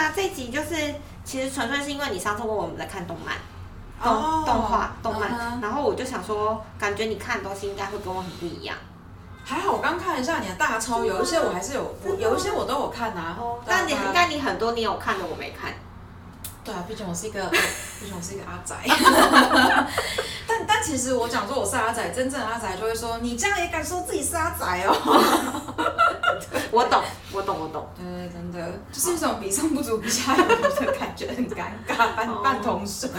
啊，这集就是其实纯粹是因为你上次问我们在看动漫。动哦动画动漫然后我就想说，感觉你看的东西应该会跟我很不一样。还好我刚看了一下你的大抄，有一些我还是有，我有一些我都有看啊。对啊但你对啊但你很多你有看的我没看。对啊，毕竟我是一个，毕竟我是一个阿宅。但但其实我讲说我是阿宅，真正的阿宅就会说你这样也敢说自己是阿宅哦？我懂，我懂，我懂。对，真的就是一种比上不足，比下有余的感觉，很尴尬，半哦半桶水。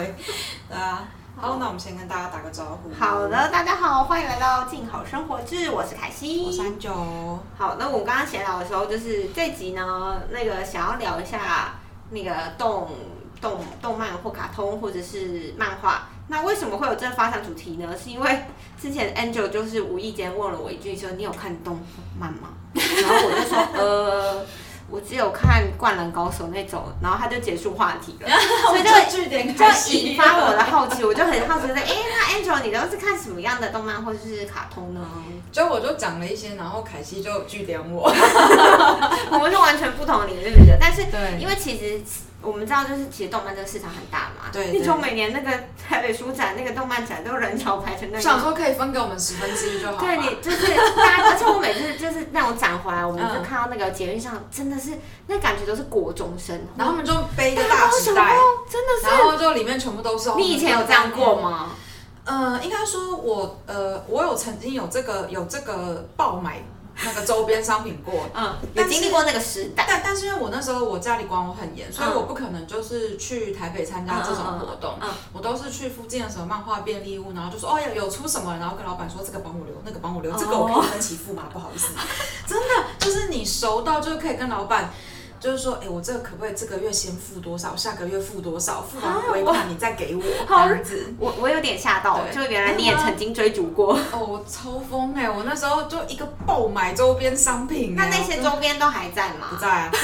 对啊，好，那我们先跟大家打个招呼。好的，，大家好，欢迎来到静好生活志，我是凯西。我三九。好，那我们刚刚闲聊的时候，就是这集呢，那个想要聊一下那个动动动漫或卡通或者是漫画。那为什么会有这个发展主题呢？是因为之前 Angel 就是无意间问了我一句，说你有看动漫吗？然后我就说呃。我只有看《灌篮高手》那种，然后他就结束话题了，所以就据点就引发我的好奇，我就很好奇说，哎、那 Angel 你都是看什么样的动漫或者是卡通呢？就我就讲了一些，然后凯西就据点我。我们是完全不同领域的，但是对因为其实我们知道，就是其实动漫这个市场很大嘛，对你从每年那个台北书展那个动漫展都人潮排成那样。想说可以分给我们十分之一就好了。对你就是大家，而且我每次就是那种展回来，我们就嗯看到那个捷运上，真的是那感觉都是国中生，然后他们就背一个大纸袋真的然后就里面全部都是。是。你以前有这样过？吗？呃，应该说我呃，我有曾经有这个有这个爆买那个周边商品过。嗯，也经历过那个时代。但但是因为我那时候我家里管我很严，所以嗯我不可能就是去台北参加这种活动，嗯嗯嗯我都是去附近的什么漫画便利屋，然后就说哦有有出什么，然后跟老板说这个帮我留，那个帮我留，这个我可以分期付吗？不好意思，真的就是你熟到就是可以跟老板。就是说，哎、我这个可不可以这个月先付多少，下个月付多少，付完尾款你再给我，这样子。我我有点吓到，对就原来你也曾经追逐过。哦，我超疯哎！我那时候就一个爆买周边商品哎，那那些周边都还在吗？不在啊，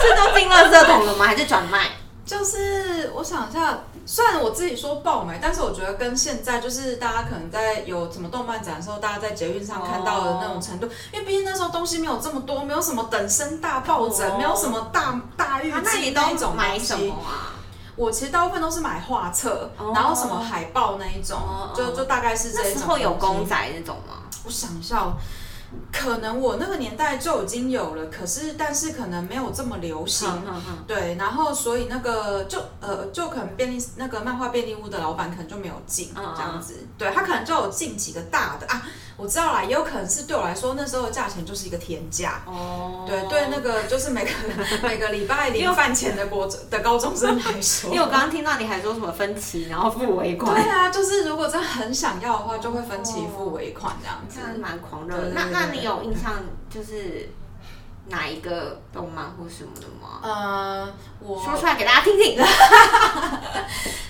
是都进垃圾桶了吗？还是转卖？就是我想一下，虽然我自己说爆买，但是我觉得跟现在就是大家可能在有什么动漫展的时候，大家在捷运上看到的那种程度，因为毕竟那时候东西没有这么多，没有什么等身大抱枕，哦没有什么大大浴啊那你巾那一种买什么。啊？我其实大部分都是买画册，哦然后什么海报那一种，哦就就大概是这那一种。时候有公仔那种吗？我想一下哦，可能我那个年代就已经有了，可是但是可能没有这么流行。对，然后所以那个就呃就可能便利那个漫画便利屋的老板可能就没有进这样子，对他可能就有进几个大的。啊，我知道啦，也有可能是对我来说那时候的价钱就是一个天价。哦。对对，那个就是每个 每个礼拜零饭钱的国的高中生来说，因为我刚刚听到你还说什么分期，然后付尾款，对啊，就是如果真的很想要的话，就会分期付尾款这样子。蛮狂热的。那你有印象就是哪一个动漫或什么的吗？呃，我说出来给大家听听。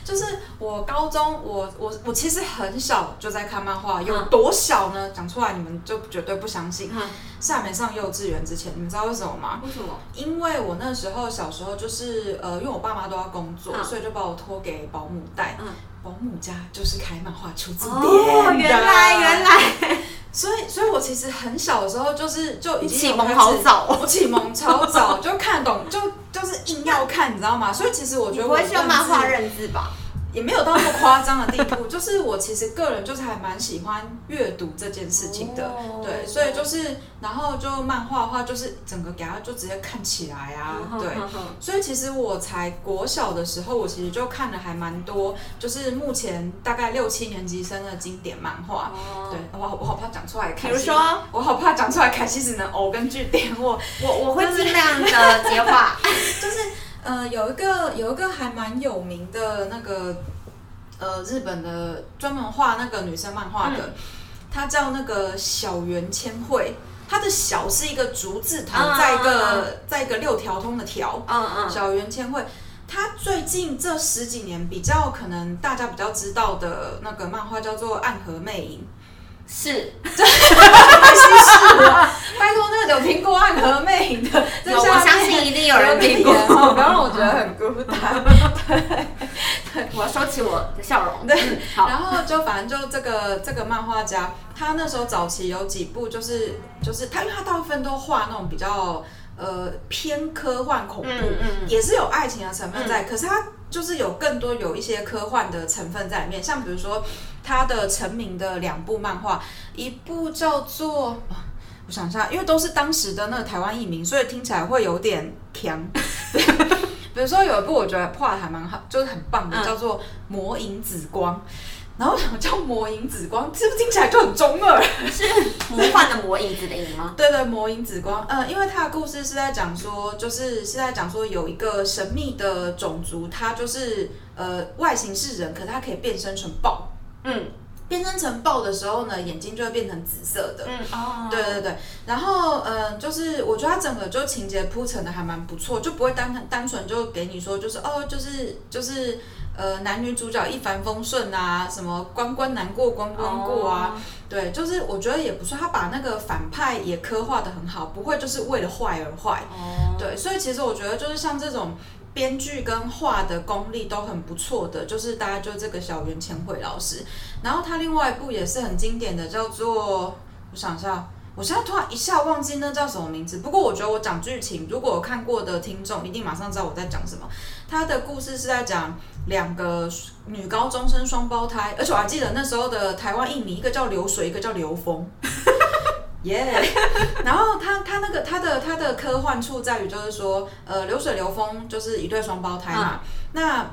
就是我高中，我我我其实很小就在看漫画，有嗯多小呢？讲出来你们就绝对不相信。嗯是还没上幼稚园之前，你们知道为什么吗？为什么？因为我那时候小时候就是呃，因为我爸妈都要工作，嗯所以就把我托给保姆带。嗯保姆家就是开漫画出字典哦，原来原来，所以，所以我其实很小的时候就是就已经启蒙好早哦。我启蒙超早，就看懂，就就是硬要看，你知道吗？所以其实我觉得我会是用漫画认认字吧？也没有到那么夸张的地步，就是我其实个人就是还蛮喜欢阅读这件事情的，哦对，所以就是然后就漫画的话，就是整个给它就直接看起来啊，嗯 对。所以其实我才国小的时候，我其实就看了还蛮多，就是目前大概六七年级生的经典漫画。哦对，我好我好怕讲出来，比如说，我好怕讲出来，凯西只能偶跟句点我。我我会尽量的接话。就是呃，有一个有一个还蛮有名的那个呃日本的专门画那个女生漫画的，嗯。叫那个小圆千惠，它的小是一个竹字头，嗯在一个、嗯在一个六条通的条，嗯嗯，小圆千惠。他最近这十几年比较可能大家比较知道的那个漫画叫做《暗河魅影》，是。开心是啊！拜托，那个有听过《暗河魅影》的，在有，我相信一定有人听过。不要让我觉得很孤单。我要收起我的笑容。对然后就反正就这个这个漫画家，他那时候早期有几部就是就是他，因为他大部分都画那种比较。呃偏科幻恐怖，嗯嗯也是有爱情的成分在，可是他就是有更多有一些科幻的成分在里面，像比如说他的成名的两部漫画，一部叫做。啊我想一下，因为都是当时的那个台湾译名，所以听起来会有点强。对，比如说有一部我觉得画的还蛮好，就是很棒的，嗯叫做《魔影紫光》。然后什么叫魔影紫光？是不是听起来就很中二？是魔幻的魔影子的影吗？对对，魔影紫光，呃，因为它的故事是在讲说，就是是在讲说有一个神秘的种族，它就是呃外形是人，可它可以变身成豹。嗯变身成豹的时候呢，眼睛就会变成紫色的。嗯哦，对对对，然后嗯，就是我觉得它整个就情节铺陈的还蛮不错，就不会单单纯就给你说就是哦，就是就是呃男女主角一帆风顺啊，什么关关难过关关过啊，哦。对，就是我觉得也不错，他把那个反派也刻画的很好，不会就是为了坏而坏。哦，对，所以其实我觉得就是像这种编剧跟画的功力都很不错的，就是大家就这个小袁千惠老师。然后他另外一部也是很经典的，叫做我想一下。我现在突然一下忘记那叫什么名字，不过我觉得我讲剧情，如果有看过的听众一定马上知道我在讲什么。他的故事是在讲两个女高中生双胞胎，而且我还记得那时候的台湾艺名，一个叫流水，一个叫流风。耶然后他他那个他的他的科幻处在于就是说，呃，流水流风就是一对双胞胎嘛，那。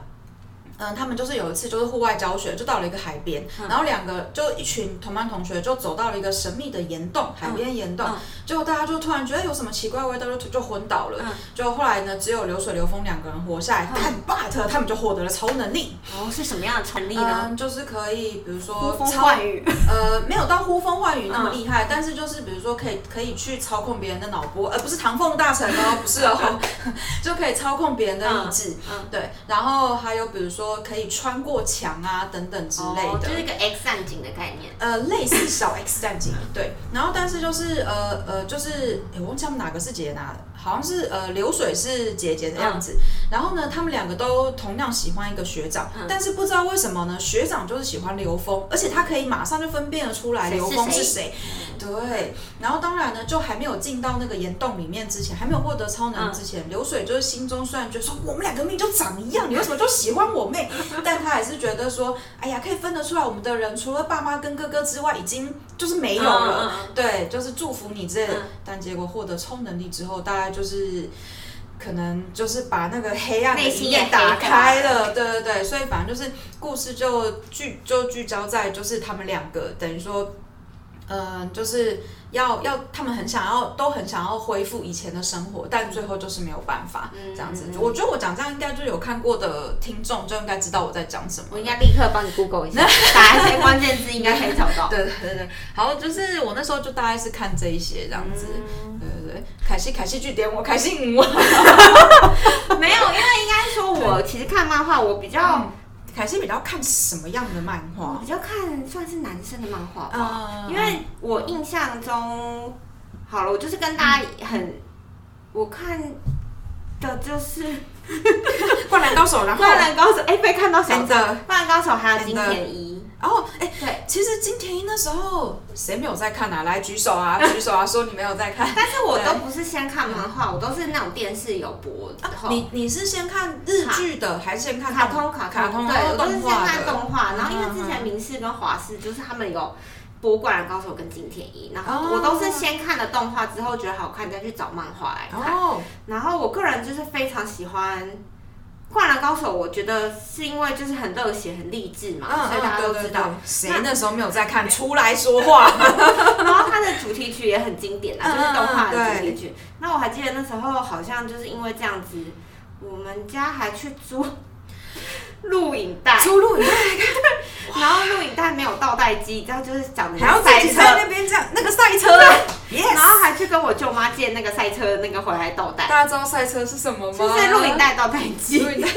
嗯，他们就是有一次就是户外教学，就到了一个海边，然后两个就一群同班同学就走到了一个神秘的岩洞，海边岩洞，嗯结果大家就突然觉得有什么奇怪的味道，就就昏倒了。嗯就后来呢，只有流水流风两个人活下来，但 but 他们就获得了超能力，哦，是什么样的能力呢？嗯，就是可以，比如说呼风超唤雨，呃，没有到呼风唤雨那么嗯厉害，但是就是比如说可以可以去操控别人的脑波，而不是唐凤大神哦，不是哦，就可以操控别人的意志，嗯对，然后还有比如说可以穿过墙啊等等之类的。哦就是一个 X 战警的概念。呃，类似小 X 战警，对，然后但是就是呃呃，就是诶我忘记他们哪个是姐姐哪，好像是呃流水是姐姐的样子，然后呢，他们两个都同样喜欢一个学长，嗯。但是不知道为什么呢，学长就是喜欢刘峰，而且他可以马上就分辨得出来刘峰是谁。谁，对，然后当然呢，就还没有进到那个岩洞里面之前，还没有获得超能力之前，流水就是心中虽然觉得说我们两个命就长一样，你为什么就喜欢我妹？但他还是觉得说，哎呀，可以分得出来我们的人除了爸妈跟哥哥之外，已经就是没有了。对，就是祝福你之类的。嗯。但结果获得超能力之后，大概就是。可能就是把那个黑暗的内心一面打开了，对对对，所以反正就是故事就聚就聚焦在就是他们两个，等于说，嗯、就是要要他们很想要都很想要恢复以前的生活，但最后就是没有办法、嗯这样子我觉得我讲这样应该就有看过的听众就应该知道我在讲什么。我应该立刻帮你 Google 一下，打一些关键字应该可以找到。对对对对，好，就是我那时候就大概是看这一些这样子。嗯凯西凯西据点我，凯西。没有，因为应该说，我其实看漫画，我比较、嗯凯西比较看什么样的漫画我比？较看算是男生的漫画吧，嗯因为我印象中，好了，我就是跟大家很，我看的就是《灌篮高手，然后灌篮高手》，哎、被看到小 And 张，《灌篮高手》还有金田一，然后哎，对。其实金田一那时候谁没有在看啊？来举手啊，举手啊，说你没有在看。但是我都不是先看漫画，我都是那种电视有播你你是先看日剧的，还是先看卡通卡卡通对，我都是先画看的？动画，然后因为之嗯前明视跟华视就是他们有播《灌篮高手》跟金田一，然后哦我都是先看了动画之后觉得好看，再去找漫画来看。哦，然后我个人就是非常喜欢《灌篮高手》，我觉得是因为就是很热血、很励志嘛，嗯所以大家都知道。谁那时候没有在看？出来说话。然后它的主题曲也很经典啊，嗯就是动画的嗯主题曲。那我还记得那时候好像就是因为这样子，我们家还去租录影带，出录影带然后录影带没有倒带机，这样就是讲的还要自赛车在，那边这样，那个赛车啊，yes。然后还去跟我舅妈借那个赛车那个回来倒带，大家知道赛车是什么吗？就是录影带倒带机。录影带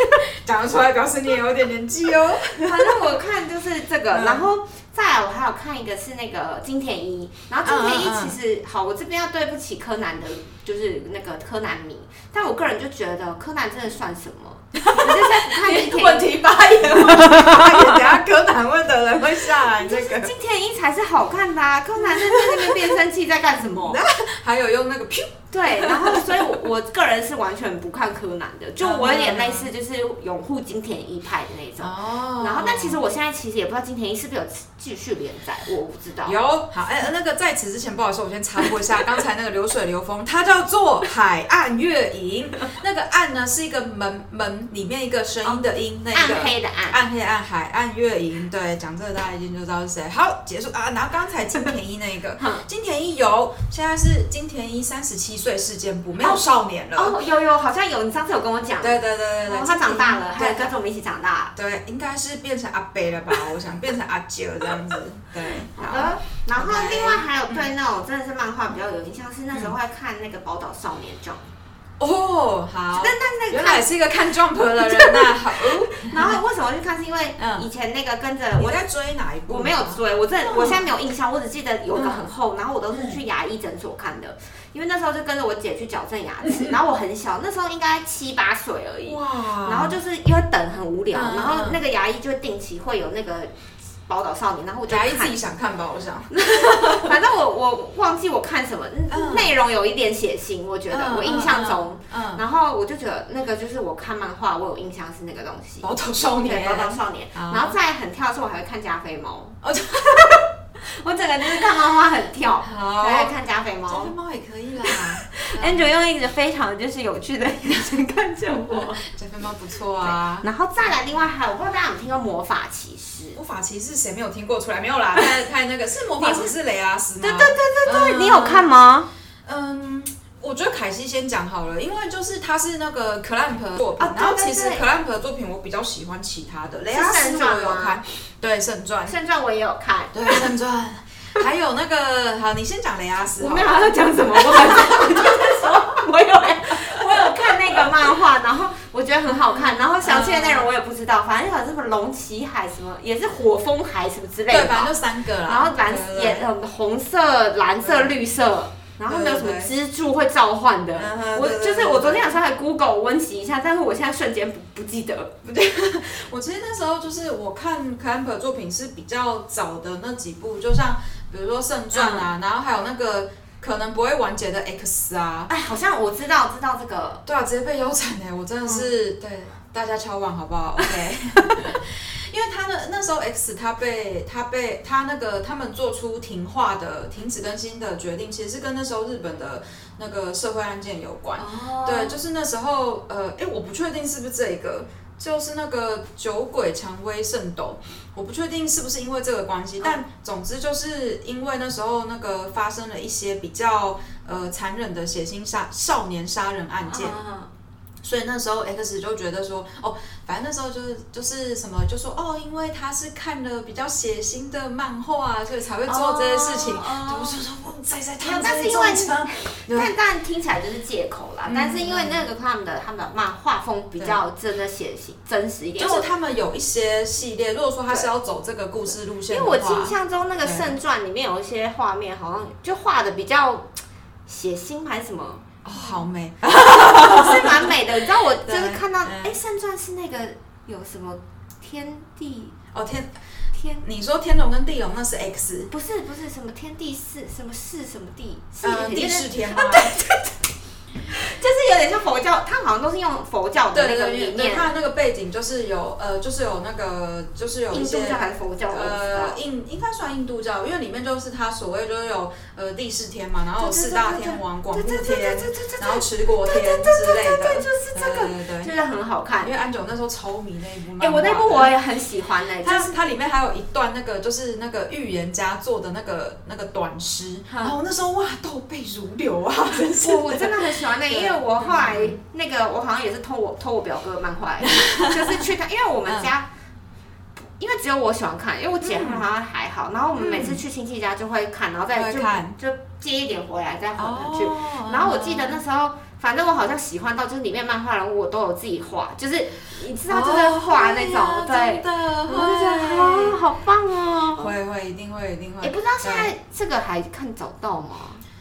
讲得出来，表示你也有点年纪哦。反正我看就是这个，嗯然后再来我还有看一个是那个金田一，然后金田一嗯嗯嗯其实好，我这边要对不起柯南的，就是那个柯南迷，但我个人就觉得柯南真的算什么？问题发言，问题发言，等下柯南问的人会下来。这个金田一才是好看的啊！柯南在那边变声器在干什么？还有用那个噗，对，然后所以我，我个人是完全不看柯南的，就我有点类似，就是拥护金田一派的那种。哦然后，但其实我现在其实也不知道金田一是不是有继续连载，我不知道。有好哎、那个在此之前，不好意思，我先插播一下，刚才那个流水流风，它叫做海岸月影。那个岸呢是一个门门里面一个声音的音，那个暗黑的暗，暗黑暗海暗月影。对，讲这个大家一定就知道是谁。好，结束啊。然后刚才金田一那个，金田一有，现在是金田一三十七岁事件簿，没有少年了。哦，有有，好像有，你上次有跟我讲。对对对对他长大了，还有跟着我们一起长大。对，应该是变成阿伯了吧？我想变成阿九这样子。对，好的，然后另外还有对那种真的是漫画比较有印象，是那时候会看那个《宝岛少年 Jump》，哦，好。但但那个原看来是一个看 Jump 的人 呐、好，然后为什么去看？是因为嗯以前那个跟着我，在追哪一部？我没有追，我这嗯我现在没有印象，我只记得有一个很厚，然后我都是去牙医诊所看的，因为那时候就跟着我姐去矫正牙齿，然后我很小，那时候应该七八岁而已，哇然后就是因为等很无聊，嗯然后那个牙医就定期会有那个。宝岛少年，然后我就自己想看吧，我想。反正我我忘记我看什么，嗯。内容有一点血腥，我觉得嗯我印象中，嗯，然后我就觉得那个就是我看漫画，我有印象是那个东西。宝岛少，年，宝岛少年，然后再很跳的时候我还会看加菲猫，我整个就是看漫画很跳，好，还会看加菲猫加菲。猫也可以啦。Andrew 用一个非常就是有趣的眼神看着我，加菲猫不错啊。然后再来，另外还有，我不知道大家有听过魔法骑士？魔法骑士谁没有听过出来？没有啦，太太那个是魔法骑士雷阿斯吗？对对对对你有看吗？嗯，我觉得凯西先讲好了，因为就是他是那个 Clamp 的作品，啊然后其实 Clamp 的作品我比较喜欢其他的，雷阿斯我有看，对圣传，圣传我也有看，对圣传，还有那个好，你先讲雷阿斯我没有要讲什么，我反正我就是说，我有我有看那个漫画，然后我觉得很好看，然后详细的内容我也不知道，反正有什么龙骑海什么，也是火风海什么之类，的对反正就。三个啦，然后蓝也呃红色、蓝色、绿色，然后没有什么支柱会召唤的。我就是我昨天有时候还 Google 温习一下，但是我现在瞬间不不记得。不 对我其实那时候就是我看 Clamp 的作品是比较早的那几部，就像比如说圣传啊，然后还有那个可能不会完结的 X 啊，哎，好像我知道知道这个，对啊，直接被腰斩哎，我真的是、对大家敲碗好不好？OK。因为他的那时候 X 他被他被他那个他们做出停化的停止更新的决定，其实是跟那时候日本的那个社会案件有关。哦。对，就是那时候，呃，哎，我不确定是不是这个，就是那个酒鬼蔷薇圣斗，我不确定是不是因为这个关系，但总之就是因为那时候那个发生了一些比较呃残忍的血腥杀少年杀人案件，啊所以那时候 X 就觉得说，哦，反正那时候就是就是什么，就说哦，因为他是看了比较血腥的漫画，所以才会做这些事情。但是因为对但但听起来就是借口啦。嗯。但是因为那个他们的他们的漫画风比较真的血腥真实一点，就是他们有一些系列，如果说他是要走这个故事路线因，为我印象中那个圣传里面有一些画面，好像就画的比较血腥还是什么，哦，好美，是蛮美的。你知道我就是看到，嗯哎，圣传是那个有什么天地哦天，天。你说天龙跟地龙那是 X，不是不是什么天地四什么四什么地，是呃，地就是天吗？就是 有点像佛教，他们好像都是用佛教的那个理念，它的那个背景就是有呃，就是有那个就是有一些印度教还是佛教，呃，印应该算印度教，因为里面就是它所谓就是有呃地势天嘛，然后四大天王、广目天然后持国天之类的，对就是这个对对对就是很好看。因。为安九那时候超迷那一部漫画的。哎，我那部我也很喜欢呢，就是它它里面还有一段那个就是那个预言家做的那个那个短诗，然后那时候哇倒背如流啊，真是。我我真的很喜欢那个，因为我后来那个我好像也是偷我偷我表哥的漫画，就是去看，因为我们家。因为只有我喜欢看，因为我姐她们好像还好，然后我们每次去亲戚家就会看，然后再就看就借一点回来再还回去。哦然后我记得那时候，反正我好像喜欢到就是里面漫画人物我都有自己画，就是你知道就是画那种，对真，的我就觉得啊好棒哦。会会一定会一定会。也不知道现在这个还看找到吗？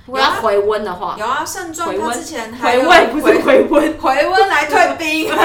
如果有啊要回温的话，有啊，盛传回温他之前回温不是回温。回温来退兵。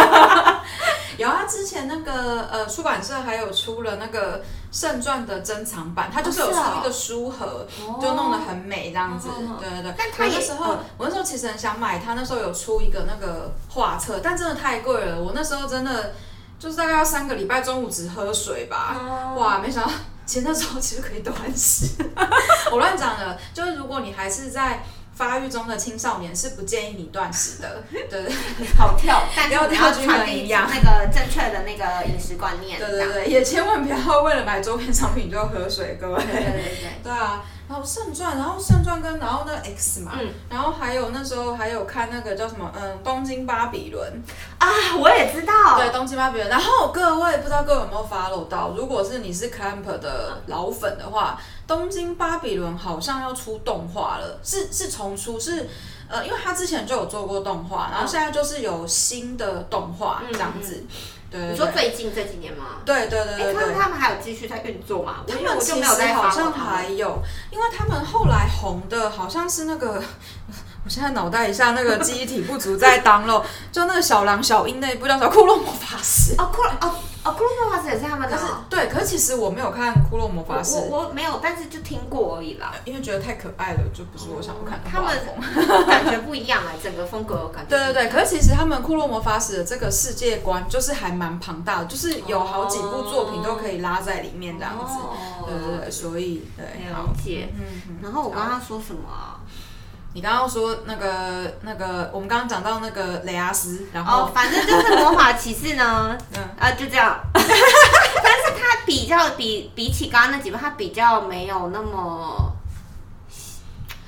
有啊，之前那个呃出版社还有出了那个《圣传》的珍藏版，它就是有出一个书盒，就弄得很美这样子。对对对。但那时候，我那时候其实很想买，它那时候有出一个那个画册，但真的太贵了。我那时候真的就是大概要三个礼拜中午只喝水吧。哇，没想到其实那时候其实可以断食。我乱讲了，就是如果你还是在。发育中的青少年是不建议你断食的，对，好跳，但是要你要传递那个正确的那个饮食观念，对对对，也千万不要为了买周边商品就喝水，各位。对对对。对啊，然后圣传，然后圣传跟然后那 X 嘛，嗯。然后还有那时候还有看那个叫什么，嗯，东京巴比伦，啊，我也知道，对，东京巴比伦。然后各位不知道各位有没有 follow 到，如果是你是 Clamp 的老粉的话，东京巴比伦好像要出动画了，是是重出，是呃，因为他之前就有做过动画，然后现在就是有新的动画嗯这样子。对对你说最近这几年吗？对对对哎，对对。他们他们还有继续在运作吗？我他们其没有在实好像还有，因为他们后来红的好像是那个，我现在脑袋一下那个记忆体不足在当了，就那个小狼小樱那一部叫什么《骷髅魔法师》。哦，骷髅哦哦，骷髅魔法师也是他们可是的哦。对，可是其实我没有看《骷髅魔法师我》，我我没有，但是就听过而已啦。因为觉得太可爱了，就不是我想要看的他画们。感觉不一样哎，整个风格感觉。对对对，可是其实他们《骷髅魔法使》的这个世界观就是还蛮庞大的，就是有好几部作品都可以拉在里面这样子。哦对对对，所以对，好了解。嗯嗯。然后我刚刚说什么啊？你刚刚说那个那个，我们刚刚讲到那个雷阿斯，然哦后，反正就是魔法骑士呢，嗯啊，就这样。但是他比较比比起刚刚那几部，他比较没有那么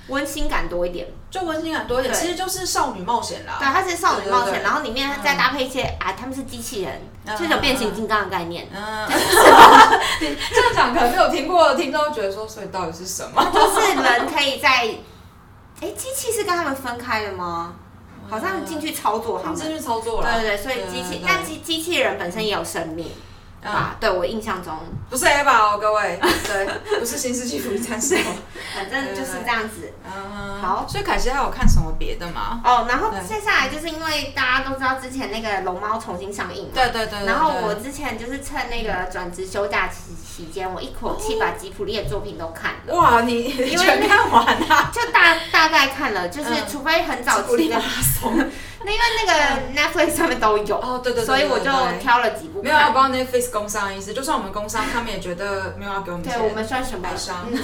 温馨感多一点。就温馨感多一点，其实就是少女冒险啦。对，它是少女冒险，然后里面再搭配一些啊，他们是机器人，嗯就是有变形金刚的概念。嗯，你这样讲可能没有听过的听众觉得说，所以到底是什么？就是人可以在，哎，机器是跟他们分开的吗？好像进去操作他们。进去操作了。对对对，所以机器，但机机器人本身也有生命嗯，吧？对我印象中，不是 A 吧哦，各位，对，不是新世纪福音战士哦。反正就是这样子。嗯，好所以凯西还有看什么别的吗？哦，然后接下来就是因为大家都知道之前那个龙猫重新上映嘛，对对对对然后我之前就是趁那个转职休假期期间，我一口气把吉普力的作品都看了，哇，你为全看完了？就大大概看了，就是嗯除非很早期的。那因为那个 Netflix 上面都有，哦，对对对，所以我就挑了几部没有要看。帮 Netflix 工商的意思，就算我们工商，他们也觉得没有要给我们钱。对，我们算什么？白商嗯。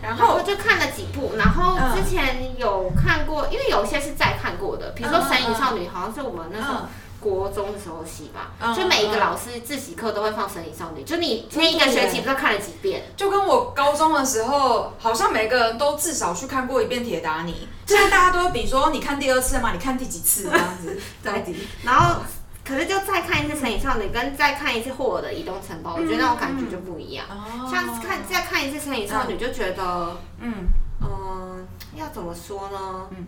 然 然后后我就看了几部，然后嗯。之前有看过，因为有些是再看过的，比如说《嗯神隐少女》，好像是我们那时候嗯国中的时候戏吧，嗯就每一个嗯老师自习课都会放《神隐少女》，就你那一个学期不知道看了几遍。就跟我高中的时候，好像每个人都至少去看过一遍《铁达尼》。现在大家都会比说，你看第二次了吗？你看第几次这样子？到底？然后，可是就再看一次《神隐少女》，跟再看一次霍尔的《移动城堡》，我觉得那种感觉就不一样。哦像看再看一次《神隐少女》，就觉得，嗯，嗯，要怎么说呢？嗯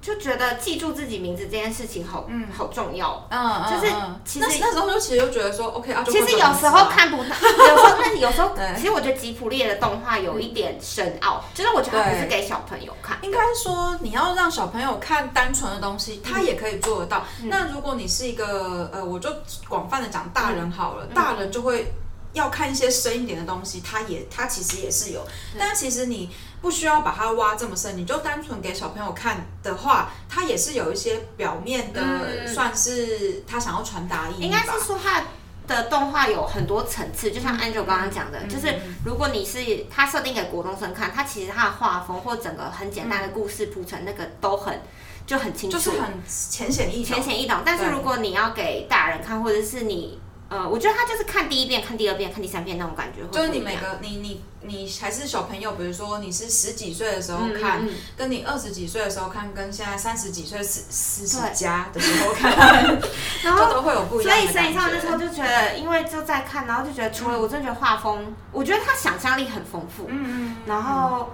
就觉得记住自己名字这件事情好，嗯。好重要。嗯，就是嗯。其实那那时候就其实就觉得说，OK 啊，就其实有时候看不到，有时候那有时候，其实我觉得吉普列的动画有一点深奥，就是我觉得它不是对给小朋友看。应该说，你要让小朋友看单纯的东西，他也可以做得到。那如果你是一个呃，我就广泛的讲大人好了，大人就会要看一些深一点的东西，他也他其实也是有，但其实你不需要把它挖这么深，你就单纯给小朋友看的话，它也是有一些表面的，嗯算是他想要传达意义应。该是说它的动画有很多层次，就像 Angel 刚刚讲的，嗯就是如果你是它设定给国中生看，它其实它的画风或整个很简单的故事铺陈，那个都很就很清楚，就是很浅显易懂浅。显易懂。但是如果你要给大人看，或者是你呃，我觉得他就是看第一遍、看第二遍、看第三遍那种感觉就是你每个你你你还是小朋友，比如说你是十几岁的时候嗯看，嗯嗯跟你二十几岁的时候看，跟现在三十几岁四四十对加的时候看，然后就都会有不一样所以样的感所以上那时候觉。就觉得，因为就在看，然后就觉得除了我真的觉得画风，我觉得他想象力很丰富，嗯嗯，然后，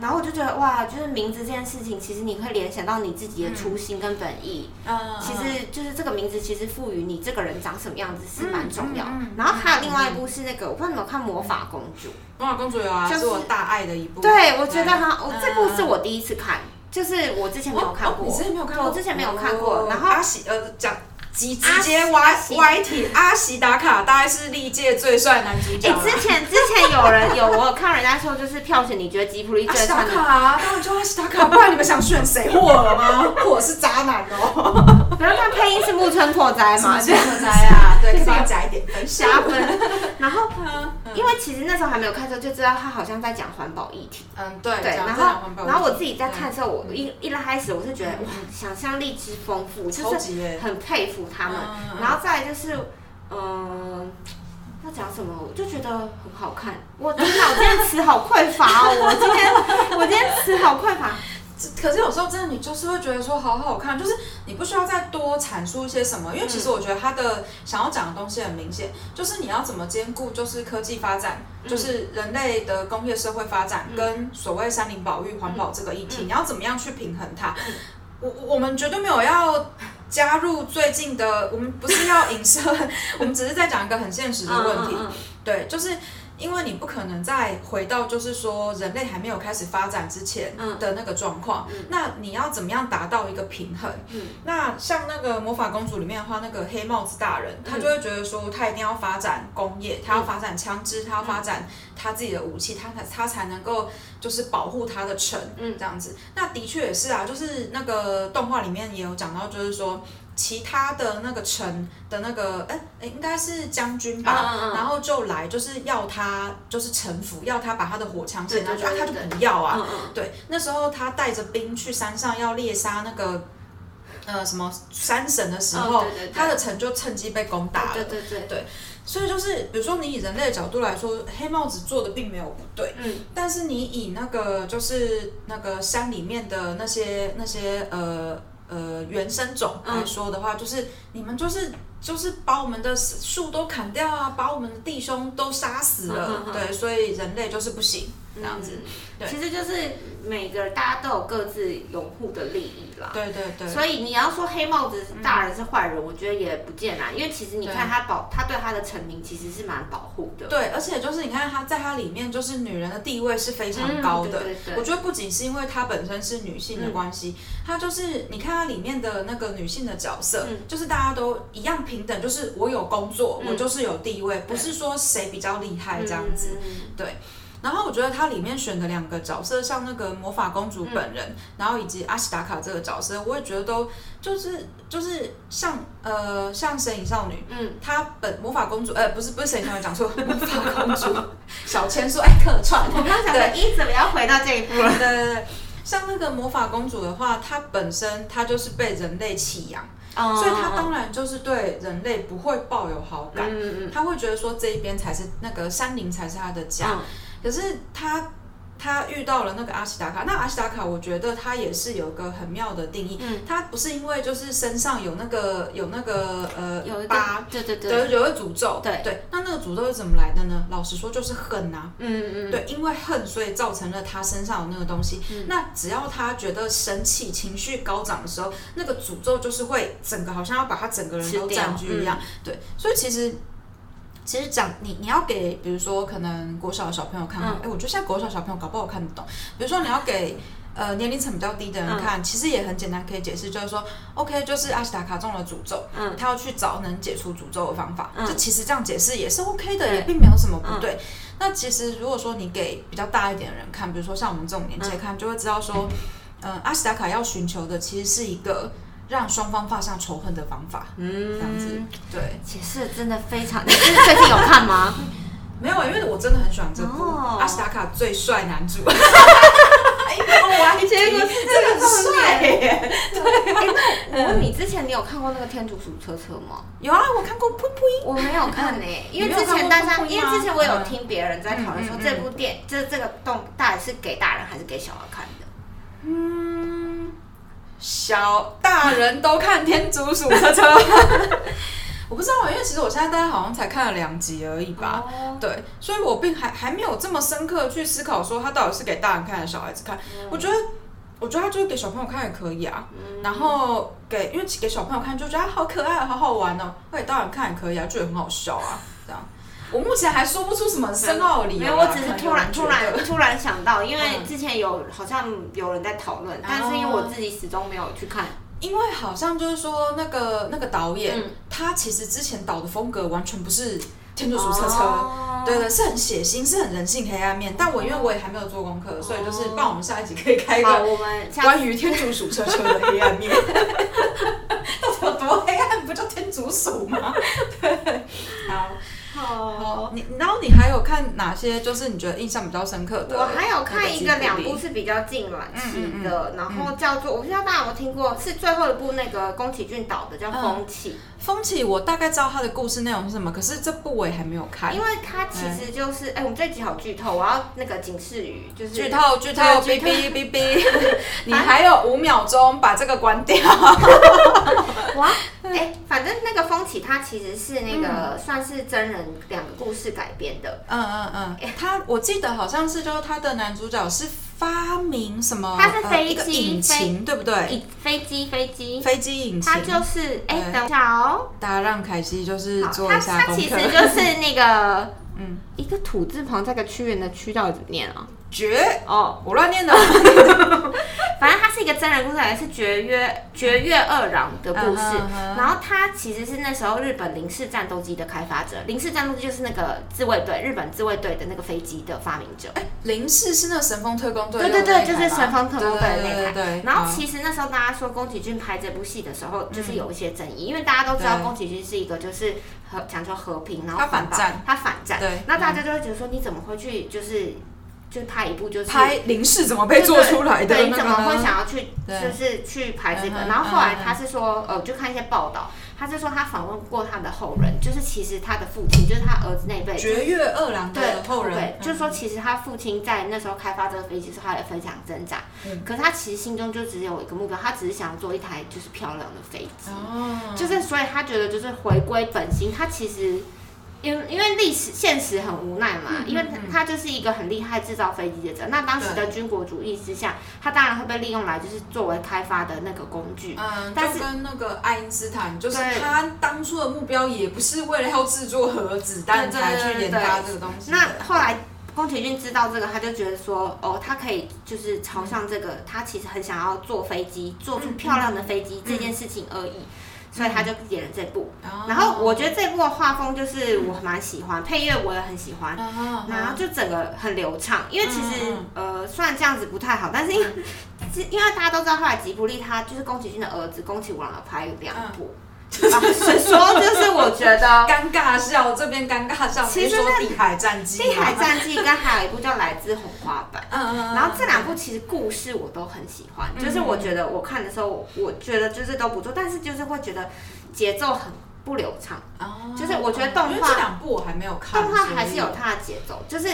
然后我就觉得哇，就是名字这件事情，其实你会联想到你自己的初心跟本意。嗯，其实就是这个名字，其实赋予你这个人长什么样子是蛮重要。然后还有另外一部是那个，我不知道你有看《魔法公主》？魔法公主有啊，就是是我大爱的一部。对，我觉得很好。我嗯这部是我第一次看，就是我之前没有看过。哦你之前没有看过？我之前没有看过哦然后阿喜呃讲直直接歪歪题，阿喜打卡大概是历届最帅男主角哎、啦。之前之前有人有我有看人家说，就是票选你觉得吉普力最帅的，卡，当然就阿喜打卡，不然你们想选谁？霍尔吗？霍尔是渣男哦。可是他配音是木村拓哉嘛，就什么灾啊？对，可以帮他加一点分加分。然后嗯因为其实那时候还没有看的时候，就知道他好像在讲环保议题。嗯，对，对，然后然后我自己在看的时候，我一一开始我是觉得嗯哇，想象力之丰富，超就是，很佩服他们。然后再来就是，嗯、要讲什么，我就觉得很好看。我天哪，我今天词好匮乏哦！我今天 我今天词好匮乏。可是有时候真的，你就是会觉得说好好看，就是你不需要再多阐述一些什么，因为其实我觉得他的想要讲的东西很明显，就是你要怎么兼顾，就是科技发展，嗯。就是人类的工业社会发展嗯。跟所谓山林保育、环保这个议题，嗯。你要怎么样去平衡它。嗯？我我们绝对没有要加入最近的，我们不是要影射，我们只是在讲一个很现实的问题。嗯嗯。对，就是因为你不可能再回到就是说人类还没有开始发展之前嗯的那个状况，嗯那你要怎么样达到一个平衡？嗯那像那个魔法公主里面的话，那个黑帽子大人，他就会觉得说他一定要发展工业，他要发展枪支，他要发展他自己的武器，他才他才能够就是保护他的城，嗯这样子。那的确也是啊，就是那个动画里面也有讲到，就是说。其他的那个城的那个，哎、哎，应该是将军吧，嗯嗯嗯。然后就来就是要他就是臣服，要他把他的火枪卸下去，啊，他就不要啊，对，那时候他带着兵去山上要猎杀那个呃什么山神的时候，哦对对对。他的城就趁机被攻打了。对对对对，所以就是，比如说你以人类的角度来说，黑帽子做的并没有不对，嗯。但是你以那个就是那个山里面的那些那些呃呃原生种来说的话，就是你们就是就是把我们的树都砍掉啊，把我们的弟兄都杀死了，对，所以人类就是不行这样子。嗯对其实就是每个大家都有各自拥护的利益啦。对对对，所以你要说黑帽子大人是坏人，我觉得也不见然，因为其实你看他保，他对他的臣民其实是蛮保护的。对，而且就是你看他在他里面，就是女人的地位是非常高的。嗯对对对我觉得不仅是因为她本身是女性的关系，她就是你看她里面的那个女性的角色，嗯就是大家都一样平等，就是我有工作，嗯。我就是有地位，不是说谁比较厉害这样子。对。然后我觉得它里面选的两个角色，像那个魔法公主本嗯人，然后以及阿西达卡这个角色，我也觉得都就是就是像呃像神隐少女，嗯，她本魔法公主，呃，不是不是神隐少女，讲错，魔法公主小千说，哎，客串，我刚想的，一怎么要回到这一步了？对对对，像那个魔法公主的话，她本身她就是被人类弃养，所以他当然就是对人类不会抱有好感，嗯嗯他会觉得说这一边才是那个山林才是他的家，嗯可是她。她遇到了那个阿西达卡，那阿西达卡，我觉得他也是有个很妙的定义。嗯他不是因为就是身上有那个有那个呃有一疤，对对对，对，有一个诅咒。对对，那那个诅咒是怎么来的呢？老实说，就是恨啊。嗯嗯，对，因为恨，所以造成了他身上有那个东西。嗯那只要他觉得生气、情绪高涨的时候，那个诅咒就是会整个好像要把他整个人都占据一样。对，所以其实。其实讲你你要给，比如说可能国小的小朋友看，哎、嗯我觉得现在国小小朋友搞不好看得懂。比如说你要给呃年龄层比较低的人看，其实也很简单，可以解释，就是说，OK，就是阿西达卡中了诅咒，嗯。他要去找能解除诅咒的方法。嗯。就其实这样解释也是 OK 的，也并没有什么不对。那其实如果说你给比较大一点的人看，比如说像我们这种年纪看，就会知道说，嗯、阿西达卡要寻求的其实是一个让双方放下仇恨的方法，嗯，这样子。对，解释真的非常，你是最近有看吗？没有，因为我真的很喜欢这部、哦阿斯达卡最帅男主。结果是这个重点。耶！我问你，之前你有看过那个天竺鼠车车吗？有啊，我看过噗噗。我没有看呢、因为之前大家，因为之前我有听别人在讨论说嗯嗯嗯这部电，这这个动到底是给大人还是给小孩看的？嗯，小大人都看天竺鼠车车。我不知道，因为其实我现在大概好像才看了两集而已吧。哦对，所以我并还还没有这么深刻去思考说它到底是给大人看还是小孩子看。我觉得，我觉得它就是给小朋友看也可以啊。然后给，因为给小朋友看就觉得啊好可爱，好好玩哦。那给大人看也可以啊，就也很好笑啊。我目前还说不出什么深奥理由啊。没有，我只是突然突然 突然想到，因为嗯之前有好像有人在讨论，但是因为我自己始终没有去看。因为好像就是说那个那个导演，嗯他其实之前导的风格完全不是天竺鼠车车。哦对对，是很血腥，是很人性黑暗面。但我因为我也还没有做功课，所以就是帮我们下一集可以开一，个我们下关于天竺鼠车车的黑暗面。到底有多黑暗？不就天竺鼠吗？对，好。好。你然后你还有看哪些就是你觉得印象比较深刻的？我还有看一个两部是是比较近卵期嗯的，然后叫做我不知道大家有没有听过，是最后一部那个宫崎骏导的叫《风起风起，我大概知道它的故事内容是什么，可是这部我也还没有》，看。因为它其实就是哎，我们这集好剧透，我要那个警示语，就是剧透剧透对哔哔哔哔，你还有五秒钟把这个关掉。哇，哎，反正那个风起它其实是那个算是真人两个故事改编的，嗯嗯嗯，他我记得好像是就是他的男主角是发明什么？他是飞机引擎，对不对？一飞机飞机，飞机引擎。他就是哎，对等一下哦。大家让凯西就是，做它一下功它其实。就是那个 嗯，一个土字旁再个屈原的屈到底怎么念啊？绝，哦，我乱念的。反正它是一个真人故事，也是绝约绝月二郎的故事。然后他其实是那时候日本零式战斗机的开发者，零式战斗机就是那个自卫队，日本自卫队的那个飞机的发明者。哎，零式是那个神风特工队对对对，就是神风特工队的那台。然后其实那时候大家说宫崎骏拍这部戏的时候，就是有一些争议，因为大家都知道对宫崎骏是一个就是和讲究和平，然后他反战，他反战。对那大家就会觉得说，你怎么会去就是就拍一部就是拍林氏怎么被做出来的？对，你怎么会想要去就是去拍这个？然后后来他是说，呃，就看一些报道，他是说他访问过他的后人，就是其实他的父亲，就是他儿子那辈。绝月二郎对的后人对，，就是说，嗯其实他父亲在那时候开发这个飞机的时候，他也非常挣扎，嗯可是他其实心中就只有一个目标，他只是想要做一台就是漂亮的飞机，哦，就是所以他觉得就是回归本心，他其实。因因为历史现实很无奈嘛，嗯因为嗯他就是一个很厉害制造飞机的人。那当时的军国主义之下，他当然会被利用来就是作为开发的那个工具。嗯，但就是跟那个爱因斯坦，就是他当初的目标也不是为了要制作核子弹才去研发这个东西。那后来宫崎骏知道这个，他就觉得说，哦，他可以就是朝向这个，他其实很想要坐飞机，做出漂亮的飞机这件事情而已。所以他就演了这部，哦。然后我觉得这部的画风就是我蛮喜欢，配乐我也很喜欢，嗯然后就整个很流畅，因为其实、嗯呃虽然这样子不太好，但是因为、是因为大家都知道后来吉卜力他就是宫崎骏的儿子宫崎吾郎有拍两部，老实说就是我觉得 尴尬笑，这边尴尬笑，其实地海战记《吗，地海战记》跟还有一部叫《来自红花坂》。嗯，嗯嗯，然后这两部其实故事我都很喜欢，就是我觉得我看的时候，我我觉得就是都不错，但是就是会觉得节奏很不流畅。哦就是我觉得动画这两部我还没有看，动画还是有它的节奏，就是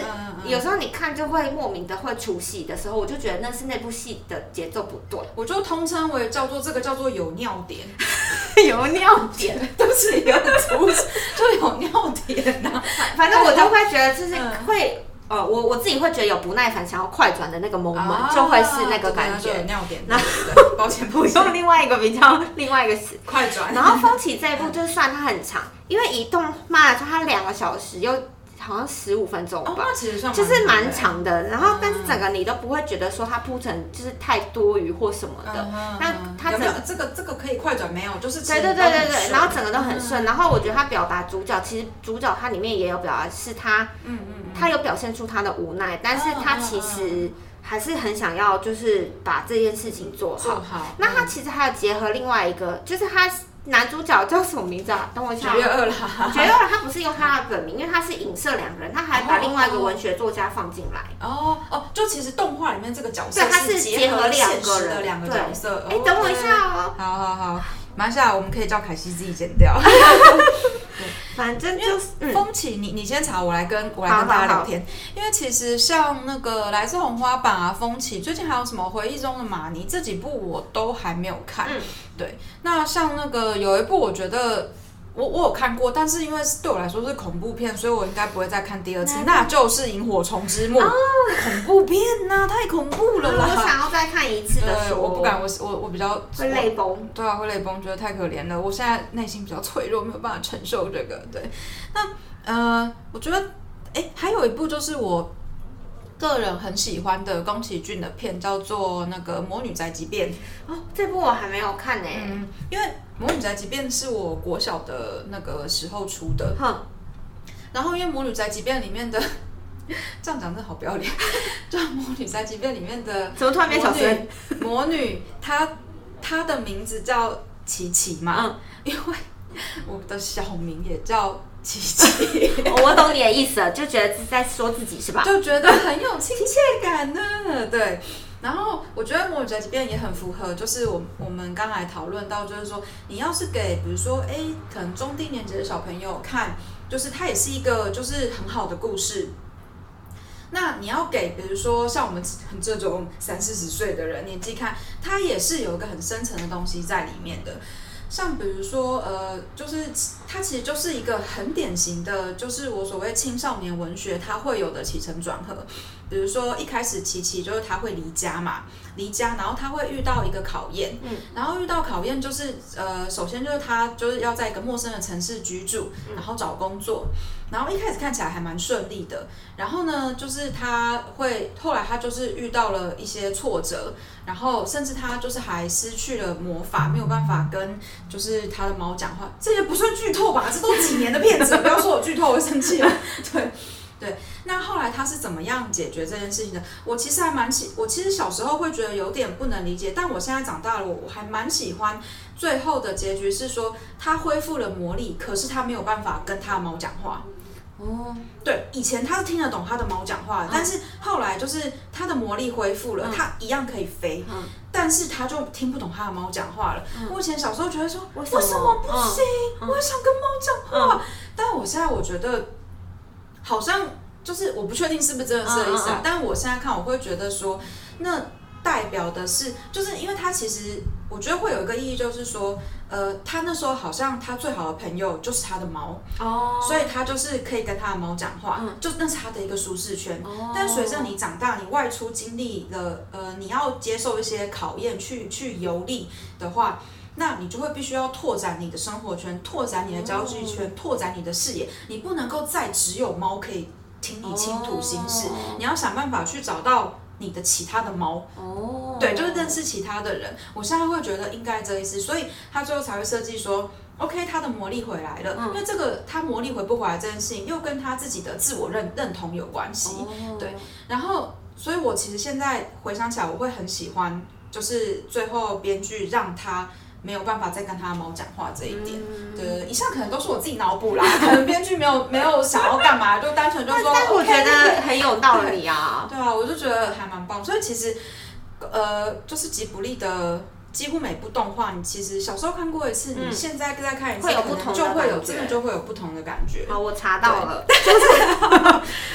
有时候你看就会莫名的会出戏的时候，我就觉得那是那部戏的节奏不对，我就通称为叫做这个叫做有尿点，有尿点。对不起，有 就有尿点呐、反正我就会觉得就是嗯会。呃，我我自己会觉得有不耐烦，想要快转的那个 moment，、啊就会是那个感觉。尿点。那对对对抱歉，不 用另外一个比较另外一个词，快转。然后《风起》这一部就算它很长，因为以动漫来说，它两个小时又好像十五分钟哦，吧，那其实算就是蛮的。长的。然后嗯，但是整个你都不会觉得说它铺成就是太多余或什么的。嗯那它整有没有这个这个可以快转没有？就是对对对对对，然后整个都很嗯顺。然后我觉得他表达主角，其实主角他里面也有表达是他，嗯嗯他有表现出他的无奈，但是他其实还是很想要就是把这件事情做好。做好。那他其实还有结合另外一个，就是他男主角叫什么名字啊？等我一下哦。九月二啦，绝二他不是用他的本名，因为他是影射两个人，他还把另外一个文学作家放进来。哦哦，就其实动画里面这个角色对他是结结合两个人的人两个角色。哎、哦等我一。下哦。好好好，马来西亚我们可以叫凯西自己剪掉。反正就风起，你你先查，我来跟我来跟大家好好聊天。因为其实像那个来自红花榜啊，风起，最近还有什么回忆中的马尼这几部我都还没有看。嗯对，那像那个有一部我觉得。我我有看过，但是因为对我来说是恐怖片，所以我应该不会再看第二次。那就是《萤火虫之墓》恐怖片呐、太恐怖了我啦！想要再看一次的我不敢，我我我比较会泪崩。对啊，会泪崩，觉得太可怜了。我现在内心比较脆弱，没有办法承受这个。对，那呃，我觉得，哎，还有一部就是我个人很喜欢的宫崎骏的片，叫做那个《魔女宅急便》。哦，这部我还没有看呢。嗯，因为《魔女宅急便》是我国小的那个时候出的。哼，然后因为《魔女宅急便》里面的，这样讲真的好不要脸。就《魔女宅急便》里面的怎么突然变小声？魔女她她的名字叫琪琪嘛，嗯，因为我的小名也叫琪琪。我懂你的意思，就觉得是在说自己是吧？就觉得很有亲切感呢。对，然后我觉得《魔女宅急便》也很符合，就是我我们刚才讨论到，就是说你要是给比如说哎，可能中低年级的小朋友看，就是它也是一个就是很好的故事。那你要给，比如说像我们这种三四十岁的人年纪看，它也是有一个很深层的东西在里面的。像比如说，呃，就是它其实就是一个很典型的，就是我所谓青少年文学它会有的起承转合。比如说一开始琪琪就是他会离家嘛，离家，然后他会遇到一个考验，嗯，然后遇到考验就是呃，首先就是他就是要在一个陌生的城市居住，然后找工作，然后一开始看起来还蛮顺利的，然后呢，就是他会后来他就是遇到了一些挫折，然后甚至他就是还失去了魔法，没有办法跟就是他的猫讲话，这也不算剧透吧？这都几年的片子，不要说我剧透，我生气了，对。对，那后来他是怎么样解决这件事情的？我其实还蛮喜，我其实小时候会觉得有点不能理解，但我现在长大了，我我还蛮喜欢最后的结局是说他恢复了魔力，可是他没有办法跟他的猫讲话。哦，对，以前他是听得懂他的猫讲话，但是后来就是他的魔力恢复了，他一样可以飞，但是他就听不懂他的猫讲话了。我以前小时候觉得说为什么不行？我想跟猫讲话，但我现在我觉得。好像就是我不确定是不是真的是这意思啊，但我现在看我会觉得说，那代表的是，就是因为他其实我觉得会有一个意义，就是说，呃，他那时候好像他最好的朋友就是他的猫哦，所以他就是可以跟他的猫讲话，就那是他的一个舒适圈。但随着你长大，你外出经历了，呃，你要接受一些考验，去去游历的话。那你就会必须要拓展你的生活圈，拓展你的交际圈，拓展你的视野。你不能够再只有猫可以听你倾吐心事，你要想办法去找到你的其他的猫。哦，对，就是认识其他的人。我现在会觉得应该这意思，所以他最后才会设计说，OK，他的魔力回来了。因为这个他魔力回不回来这件事情，又跟他自己的自我认认同有关系。对，然后，所以我其实现在回想起来，我会很喜欢，就是最后编剧让他。没有办法再跟他猫讲话这一点，对，以上可能都是我自己脑补啦，可能编剧没有没有想要干嘛，就单纯就说，但我觉得很有道理啊，对啊，我就觉得还蛮棒，所以其实，呃，就是吉卜力的。几乎每部动画，你其实小时候看过一次，你现在再看一次，会有不同就会有真的就会有不同的感觉。好，我查到了，就是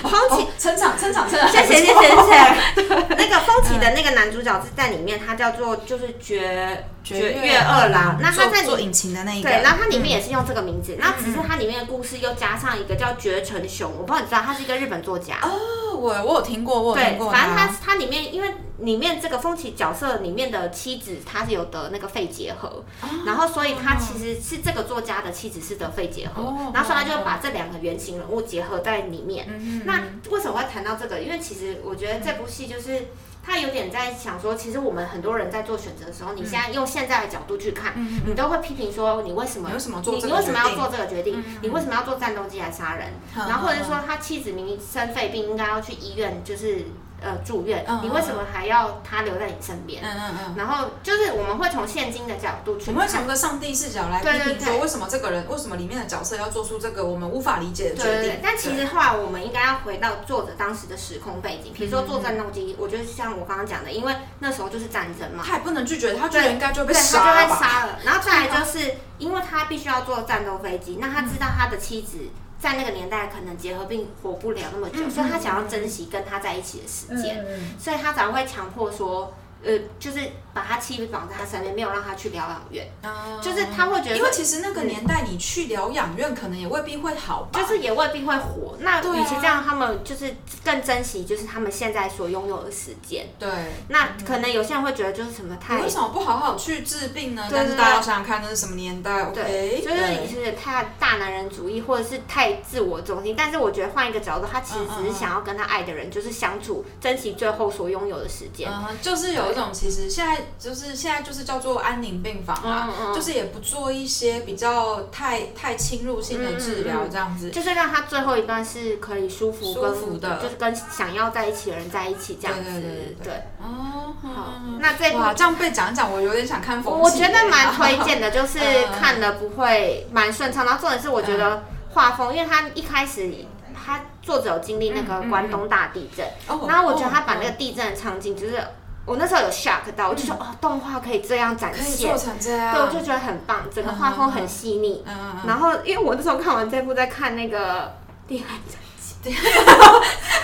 风起成长成长成长，谢谢谢谢谢谢。那个风起的那个男主角是在里面，他叫做就是绝绝月二郎。那他在做引擎的那一个，对，然后他里面也是用这个名字，那只是它里面的故事又加上一个叫绝城雄，我不知道你知道，他是一个日本作家。哦，我我有听过，我有听过。反正他他里面因为。里面这个风起角色里面的妻子，她是有得那个肺结核，然后所以他其实是这个作家的妻子是得肺结核，然后所以他就把这两个原型人物结合在里面。那为什么会谈到这个？因为其实我觉得这部戏就是他有点在想说，其实我们很多人在做选择的时候，你现在用现在的角度去看，你都会批评说你为什么你为什么做你为什么要做这个决定？你为什么要做战斗机来杀人？然后或者说他妻子明明生肺病，应该要去医院，就是。呃，住院，你为什么还要他留在你身边？嗯嗯嗯。然后就是我们会从现今的角度去，我们会从个上帝视角来批评说，为什么这个人，为什么里面的角色要做出这个我们无法理解的决定？对对对。但其实后来我们应该要回到作者当时的时空背景，比如说做战斗机，我觉得像我刚刚讲的，因为那时候就是战争嘛，他也不能拒绝，他觉得应该就被杀他就被杀了。然后再来就是，因为他必须要坐战斗飞机，那他知道他的妻子。在那个年代，可能结核病活不了那么久，所以他想要珍惜跟他在一起的时间，所以他才会强迫说，呃，就是把他妻子绑在他身边，没有让他去疗养院，嗯就是他会觉得因为其实那个年代你去疗养院可能也未必会好吧，就是也未必会活。那与其这样，他们就是更珍惜就是他们现在所拥有的时间。对。那可能有些人会觉得就是什么太为什么不好好去治病呢？但是大家想想看，那是什么年代对，？OK，就是你是太大男人主义，或者是太自我中心。但是我觉得换一个角度，他其实只是想要跟他爱的人，就是相处，珍惜最后所拥有的时间。嗯，就是有一种其实现在就是现在就是叫做安宁病房啊，嗯嗯。就是也不做一些比较太太侵入性的治疗这样子。就是让他最后一段是可以舒服跟舒服的。就是跟想要在一起的人在一起这样子。对对对对对。哦，好。嗯，那这部哇，这样被讲一讲，我有点想看风我觉得蛮推荐的，就是嗯。看了不会蛮顺畅。然后重点是我觉得画风，因为他一开始他作者有经历那嗯个关东大地震，哦然后我觉得他把那哦。个地震的场景，就是我那时候有 shock 到，我就说哦，动画可以这样展现做，成这样，对，我就觉得很棒，整个画风很细腻。嗯嗯嗯，然后因为我那时候看完这部，在看那个恋爱战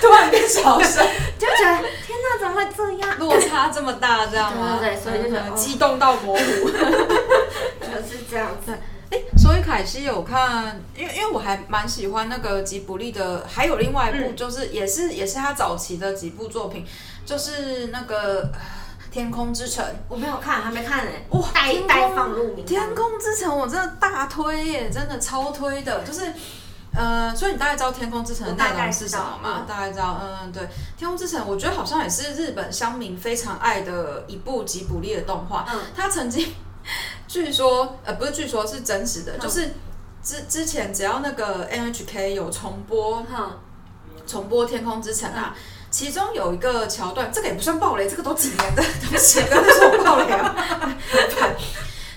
突然变小声，就觉得天哪，怎么会这样？落差这么大，这样吗？对对对所以就激动到模糊。就是这样子。哎，所以凯西有看，因为因为我还蛮喜欢那个吉卜力的，还有另外一部，嗯就是、也是也是他早期的几部作品，就是那个呃《天空之城》。我没有看，还没看呢。哇待待放入名。天空之城我真的大推耶，真的超推的，就是。呃，所以你大概知道《天空之城》的内容是什么吗？大概知道嗯对，《天空之城》我觉得好像也是日本乡民非常爱的一部吉卜力的动画。嗯它曾经据说，呃，不是据说，是真实的，嗯就是之之前只要那个 NHK 有重播嗯，重播《天空之城》啊，其中有一个桥段，这个也不算暴雷，这个都几年的，对不起，不要再说我暴雷啊，对。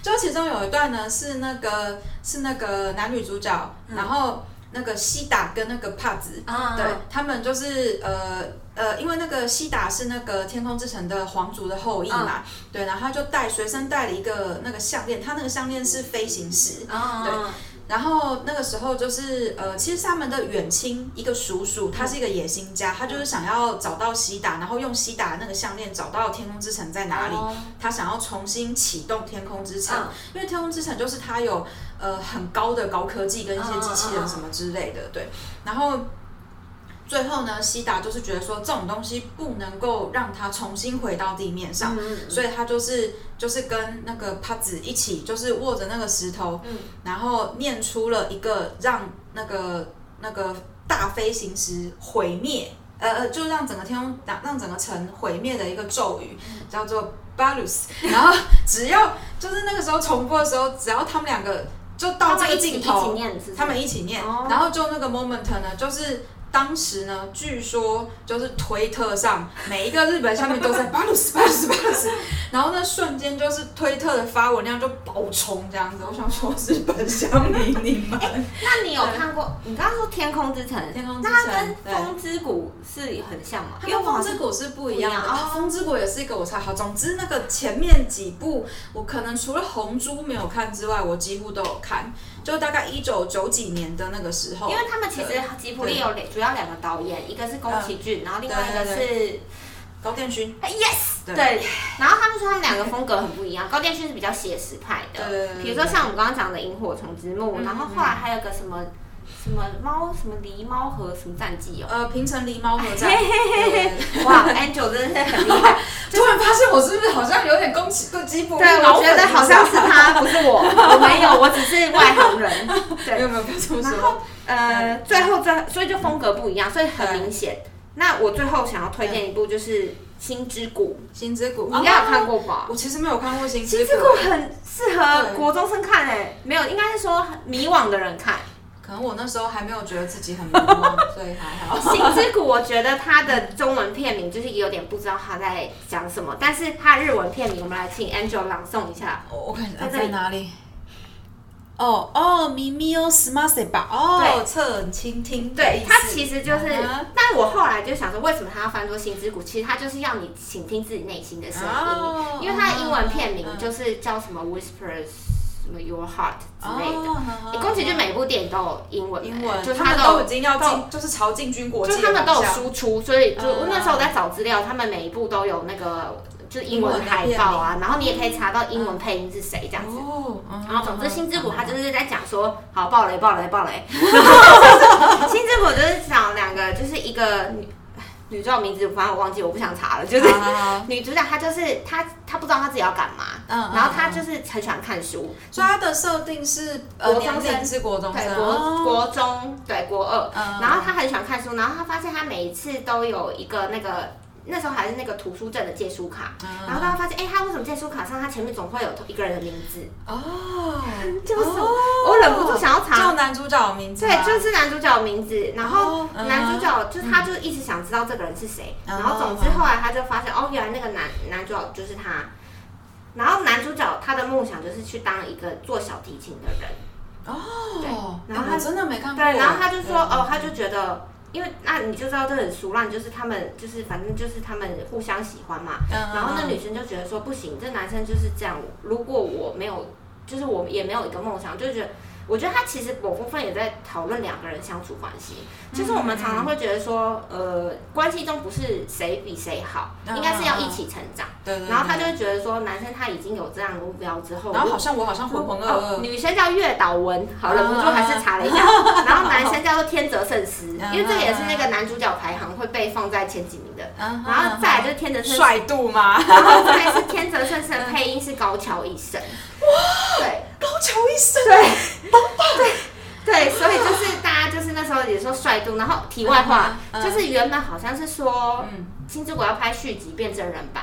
就其中有一段呢，是那个是那个男女主角，然后那个西达跟那个帕子，啊对他们就是呃呃，因为那个西达是那个天空之城的皇族的后裔嘛，对，然后他就带随身带了一个那个项链，他那个项链是飞行石，啊，对然后那个时候就是呃，其实是他们的远亲一个叔叔，他是一个野心家，他就是想要找到西达，然后用西达那个项链找到天空之城在哪里，哦他想要重新启动天空之城，嗯因为天空之城就是他有呃很高的高科技跟一些机器人什么之类的，对，然后。最后呢，西达就是觉得说这种东西不能够让它重新回到地面上，嗯所以他就是就是跟那个帕子一起，就是握着那个石头，嗯然后念出了一个让那个那个大飞行石毁灭，呃呃，就让整个天空让让整个城毁灭的一个咒语，叫做 Balus。然后只要就是那个时候重播的时候，只要他们两个就到这个他们一起念，他们一起念，哦然后就那个 moment 呢，就是。当时呢，据说就是推特上每一个日本下面都在巴鲁斯巴鲁斯巴鲁斯，然后那瞬间就是推特的发文量就爆冲这样子。我想说，日本乡民你们，那你有看过？你刚刚说《天空之城》，天空之那它城跟《风之谷》是很像吗？因为风之谷是不一样的风之谷也是一个我猜好。总之那个前面几部我可能除了红猪没有看之外，我几乎都有看，就大概一九九几年的那个时候。因为他们其实吉卜力有两主要两个导演，一个是宫崎骏，然后另外一个是高电勋，哎 yes 对。对，然后他们说他们两个风格很不一样，高电勋是比较写实派的，比如说像我们刚刚讲的《萤火虫之墓》，嗯然后后来还有个什么什么猫什么狸猫和什么战记哦，呃，平成狸猫和战。嘿嘿嘿嘿，哇，Angel 真的是很厉害，突然发现我是不是好像有点攻击攻击不？对，我觉得好像是他，不是我，我没有，我只是外行人，没对有，没有，不要这么然后说。呃，最后这所以就风格不一样，所以很明显。那我最后想要推荐一部就是《星之谷星之谷》，你应该有看过。吧？我其实没有看过星星之之谷很适合国中生看诶、没有，应该是说迷惘的人看。可能我那时候还没有觉得自己很迷茫，所以还好。星之谷，我觉得它的中文片名就是有点不知道他在讲什么，但是它日文片名，我们来请 Angel 朗诵一下。我我看在这里在哪里？哦哦，咪咪哦 s m a s 吧，哦，对侧耳倾听。对它其实就是但我后来就想说，为什么它要翻作心之谷？其实它就是要你倾听自己内心的声音，哦因为它的英文片名嗯就是叫什么 Whispers 什么 Your Heart 之类的。宫崎骏每部电影都有英文欸，英文，就是他们都已经要进，就是朝进军国际就他们都有输出，所以就那时候我在找资料，他们每一部都有那个就是英文海报啊，然后你也可以查到英文配音是谁这样子。然后总之，星之谷它就是在讲说，好爆雷爆雷爆雷。星之谷就是讲两个，就是一个女女主角名字，反正我忘记，我不想查了。就是女主角她就是她她不知道她自己要干嘛，嗯嗯然后他就是很喜欢看书，所以他的设定是呃国中生。年龄是国中生，对国哦。国中对国二，嗯。然后他很喜欢看书，然后他发现他每一次都有一个那个。那时候还是那个图书证的借书卡，嗯。然后他发现，哎、他为什么借书卡？上他前面总会有一个人的名字？哦，就是哦我忍不住想要查。叫男主角的名字，对，就是男主角的名字，然后男主角就是他，就一直想知道这个人是谁，嗯。然后总之后来他就发现，哦，原来那个男男主角就是他，然后男主角他的梦想就是去当一个做小提琴的人，哦，对然后他真的没看过，对，然后他就说，哦，他就觉得。因为那你就知道这很俗烂，就是他们就是反正就是他们互相喜欢嘛。嗯然后那女生就觉得说不行，这男生就是这样。如果我没有，就是我也没有一个梦想，就觉得我觉得他其实某部分也在讨论两个人相处关系。就是我们常常会觉得说，呃，关系中不是谁比谁好，嗯应该是要一起成长。对对，然后他就对会觉得说，男生他已经有这样的目标之后，然后好像我好像浑浑噩哦，噩，女生叫月岛文，好忍不住还是查了一下。然后男生叫做天泽圣司，因为这个也是那个男主角排行会被放在前几名的。嗯然后再来就是天泽圣司，帅度吗？然后再来是天泽圣司的配音是高桥一生。对高桥医生，对。对，对所以就是大家就是那时候也说帅度，然后题外话嗯嗯就是原本好像是说嗯《星之国》要拍续集变真人版，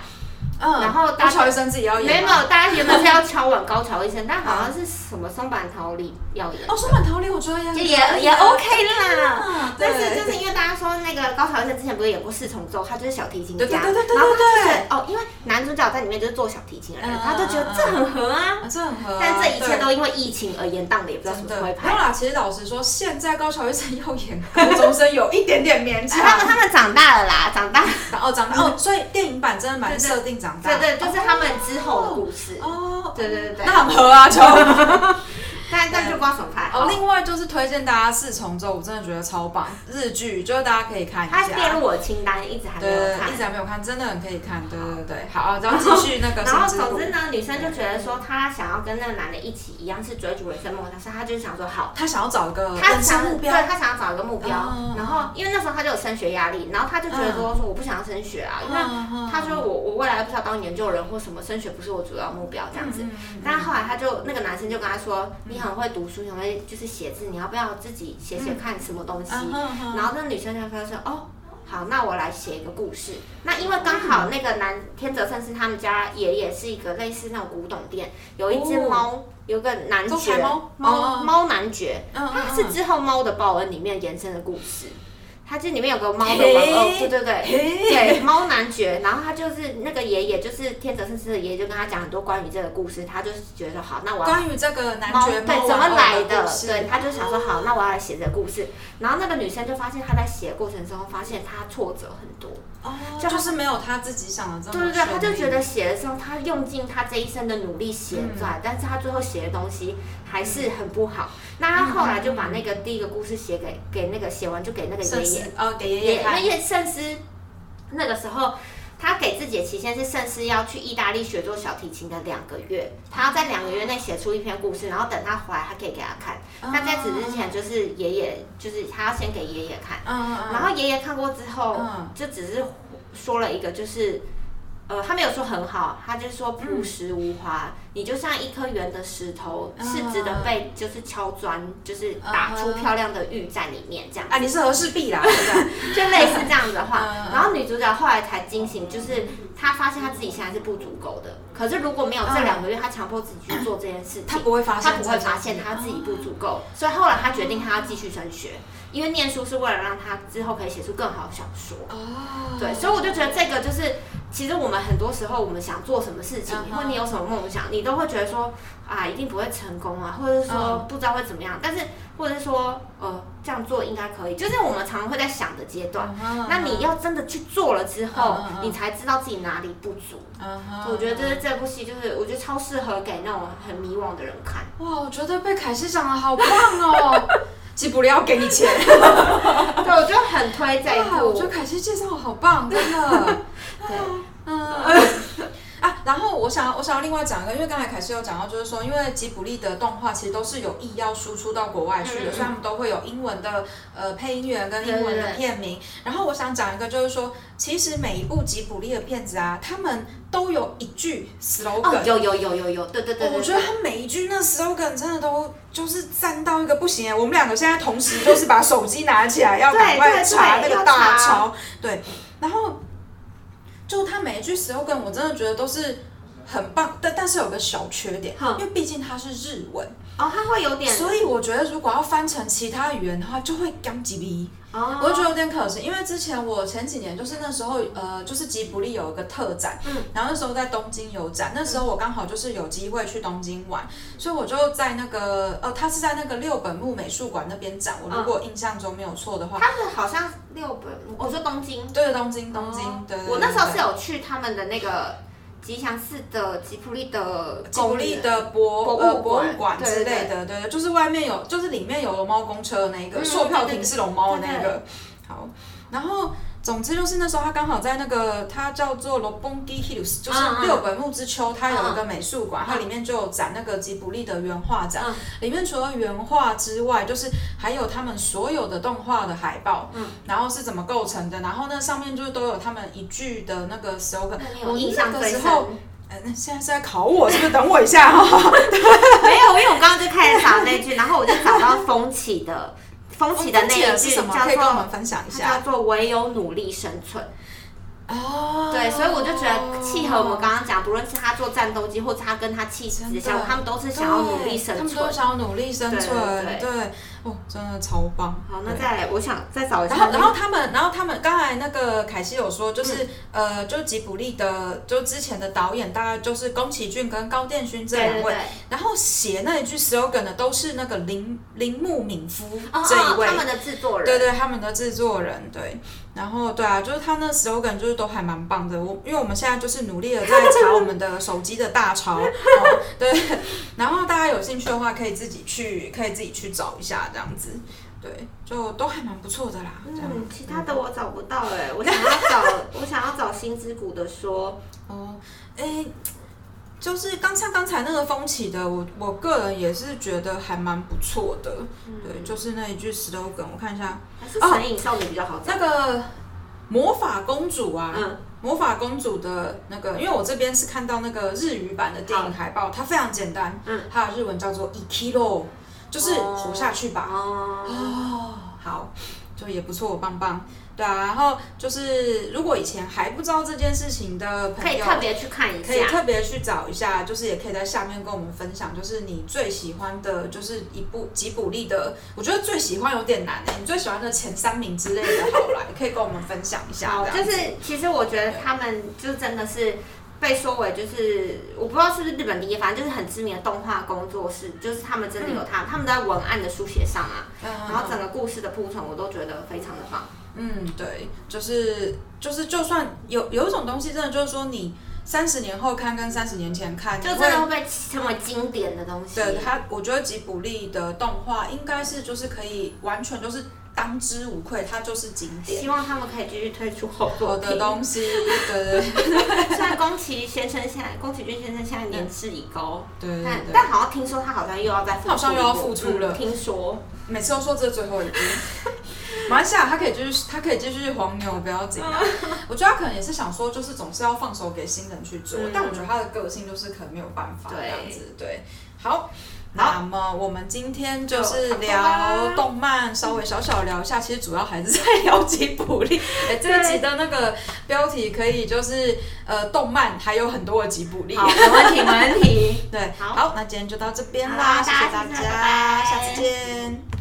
嗯，然后高桥医生自己要没演没有，大家原本是要敲碗高桥医生，但好像是什么松坂桃李要演。哦，松坂桃李我觉得也也 OK 啦，啊但是就是因为大家说那个高桥医生之前不是演过四重奏，他就是小提琴家，对对对对对然后就对哦，因为男主角在里面就是做小提琴的人，嗯他就觉得这很合啊。啊这很合啊，但这一切都因为疫情而延宕的，也不知道什么时候会拍。没有啦，其实老实说，现在高桥医生要演 高中生有一点点勉强。他们他们长大了啦，长大，哦，长大哦，所以电影版真的蛮设定长大。对对，就是他们之后的故事。哦，对对对对那很合啊，就。但但就不知道怎么拍。哦，另外就是推荐大家四重奏，我真的觉得超棒，日剧就是大家可以看一下。它列入我的清单，一直还没对对对，有看一。直还没有看，真的很可以看。对对对，好，然后继续那个然后总之呢，女生就觉得说，她想要跟那个男的一起一样是追逐人生梦想，所以她就想说好，她想要找一个他人想目标。她想要找一个目标，嗯然后因为那时候她就有升学压力，然后她就觉得说、说我不想要升学啊，因为嗯他说我我未来不想当研究人或什么，升学不是我主要目标这样子。嗯但是后来她就那个男生就跟她说，你很会读书，你很会就是写字，你要不要自己写写看什么东西？嗯然后那女生就说哦。好，那我来写一个故事。那因为刚好那个男天泽胜是他们家爷爷是一个类似那种古董店，有一只猫，有个男爵猫猫男爵，嗯嗯它是之后《猫的报恩》里面延伸的故事。它这里面有个猫的嘿？玩偶，对对。对，对猫男爵，然后他就是那个爷爷，就是天泽圣司的爷爷，就跟他讲很多关于这个故事，他就是觉得好，那我要关于这个男猫爵猫对怎么来的？对，他就想说好，那我要来写这个故事。然后那个女生就发现他在写的过程中，发现他挫折很多，哦，就就是没有他自己想的这么对对对，他就觉得写的时候，他用尽他这一生的努力写出来，但是他最后写的东西还是很不好。那他后来就把那个第一个故事写给给那个写完就给那个爷爷。哦，给爷爷那叶圣诗那个时候。他给自己的期限是圣司要去意大利学做小提琴的两个月，他要在两个月内写出一篇故事，然后等他回来，他可以给他看。那在此之前，就是爷爷，就是他要先给爷爷看，嗯嗯嗯，然后爷爷看过之后，嗯。就只是说了一个，就是呃，他没有说很好，他就说朴实无华，你就像一颗圆的石头，嗯是值得被就是敲砖，就是打出漂亮的玉在里面这样。啊，你是和氏璧啦，对不对？就类似这样子的话嗯，然后女主角后来才惊醒，就是她发现她自己现在是不足够的。可是如果没有这两个月，她强迫自己去做这件事情，她不会发现她不会发现她自己不足够。所以后来她决定她要继续升学，因为念书是为了让她之后可以写出更好的小说。哦，对，所以我就觉得这个就是，其实我们很多时候我们想做什么事情，或你有什么梦想，你都会觉得说啊，一定不会成功啊，或者是说嗯不知道会怎么样，但是或者是说呃这样做应该可以，就是我们常常会在想的阶段。嗯那你要真的去做了之后你才知道自己哪里不足。我觉得这是这部戏，就是我觉得超适合给那种很迷惘的人看。哇，我觉得被凯西讲的好棒哦。吉卜力要给你钱，对，我就很推这一部我觉得部。凯西介绍的好棒，真的。对，嗯，然后我想要我想要另外讲一个，因为刚才凯西有讲到，就是说，因为吉卜力的动画其实都是有意要输出到国外去的，嗯嗯所以他们都会有英文的呃配音员跟英文的对对对。片名。然后我想讲一个，就是说，其实每一部吉卜力的片子啊，他们都有一句 slogan，、哦，有有有有有，对对对我觉得他每一句那 slogan 真的都就是赞到一个不行哎！我们两个现在同时就是把手机拿起来，要赶快查那个大潮，对，然后就他每一句 slogan，我真的觉得都是很棒，但但是有个小缺点，哼因为毕竟它是日文，哦，它会有点所以我觉得如果要翻成其他语言的话，就会刚吉逼。哦，我就觉得有点可惜，因为之前我前几年就是那时候呃，就是吉卜力有一个特展，嗯，然后那时候在东京有展，那时候我刚好就是有机会去东京玩，所以我就在那个呃，他是在那个六本木美术馆那边展，我如果印象中没有错的话，他是好像六本，我说东京，对，东京东京，哦。对对对我那时候是有去他们的那个吉祥寺的吉普力的吉普力的博博物呃博馆物馆之类的，对对，就是外面有，就是里面有龙猫公车的那一个，嗯售票亭是龙猫的那个。好，然后总之就是那时候他刚好在那个，它叫做 Lobongi Hills，就是六本木之丘，它有一个美术馆，嗯它里面就有展那个吉卜力的原画展。嗯里面除了原画之外，就是还有他们所有的动画的海报，嗯，然后是怎么构成的，然后那上面就是都有他们一句的那个 slogan。我印象那最深？个时候，呃，那现在是在考我，是不是？等我一下哈。没有，因为我刚刚就开始找那句，然后我就找到风起的风起的那一句是什么？叫可以跟我们做分享一它叫。做唯有努力生存。哦。对，所以我就觉得契合我们刚刚讲，不论是他做战斗机，或者他跟他妻子真的。相，他们都是想要努力生存。他们都。想要努力生存，对对。对，哦，真的超棒。好，那再来，我想再找一下然后，然后他们，然后他们刚才那个凯西有说，就是、嗯。呃，就吉卜力的，就之前的导演大概就是宫崎骏跟高电勋这两位，然后写那一句 slogan 的都是那个铃铃木敏夫哦这一位，哦他们的制作人，对对，他们的制作人对，然后对啊，就是他那 slogan 就是都还蛮棒的。我因为我们现在就是努力的在查我们的手机的大潮，哦、对，然后大家有兴趣的话可以自己去，可以自己去找一下这样子，对，就都还蛮不错的啦。嗯，其他的我找不到哎、我想要找，我想要找新之谷的说，哦，哎。就是刚像刚才那个风起的，我我个人也是觉得还蛮不错的，对，就是那一句 slogan，我看一下，还是神隐少女比较好找。那个魔法公主啊，嗯，魔法公主的那个，因为我这边是看到那个日语版的电影海报，它非常简单，嗯，它的日文叫做 “ikiro”，就是活下去吧。哦，哦，好，就也不错，棒棒。对啊，然后就是如果以前还不知道这件事情的朋友，可以特别去看一下可以。特别去找一下，就是也可以在下面跟我们分享，就是你最喜欢的，就是一部吉卜力的，我觉得最喜欢有点难诶、你最喜欢的前三名之类的，好来，可以跟我们分享一下好。就是其实我觉得他们就真的是被说为就是我不知道是不是日本第一，反正就是很知名的动画工作室，就是他们真的有他，他们在文案的书写上啊，嗯然后整个故事的铺陈，我都觉得非常的棒。嗯，对，就是就是，就算有有一种东西，真的就是说，你三十年后看跟三十年前看，就真的会被称为经典的东西。对它，我觉得吉卜力的动画应该是就是可以完全就是当之无愧，它就是经典。希望他们可以继续推出好好作的品。东西，对对对 虽然宫崎先生现在，宫崎骏先生现在年事已高，对对对，但但好像听说他好像又要再好像又要复出了嗯听说。每次都说这是最后一部。马来西亚他可以继续，他可以继续黄牛，不要紧啊。我觉得他可能也是想说，就是总是要放手给新人去做，嗯但我觉得他的个性就是可能没有办法这对样子。对，好。那么我们今天就是聊啦动漫，稍微小小聊一下，其实主要还是在聊吉卜力。哎、这一集的那个标题可以就是呃，动漫还有很多的吉卜力。好，没问题，没问题。对，好好，那今天就到这边啦，啦谢谢大大家下次见。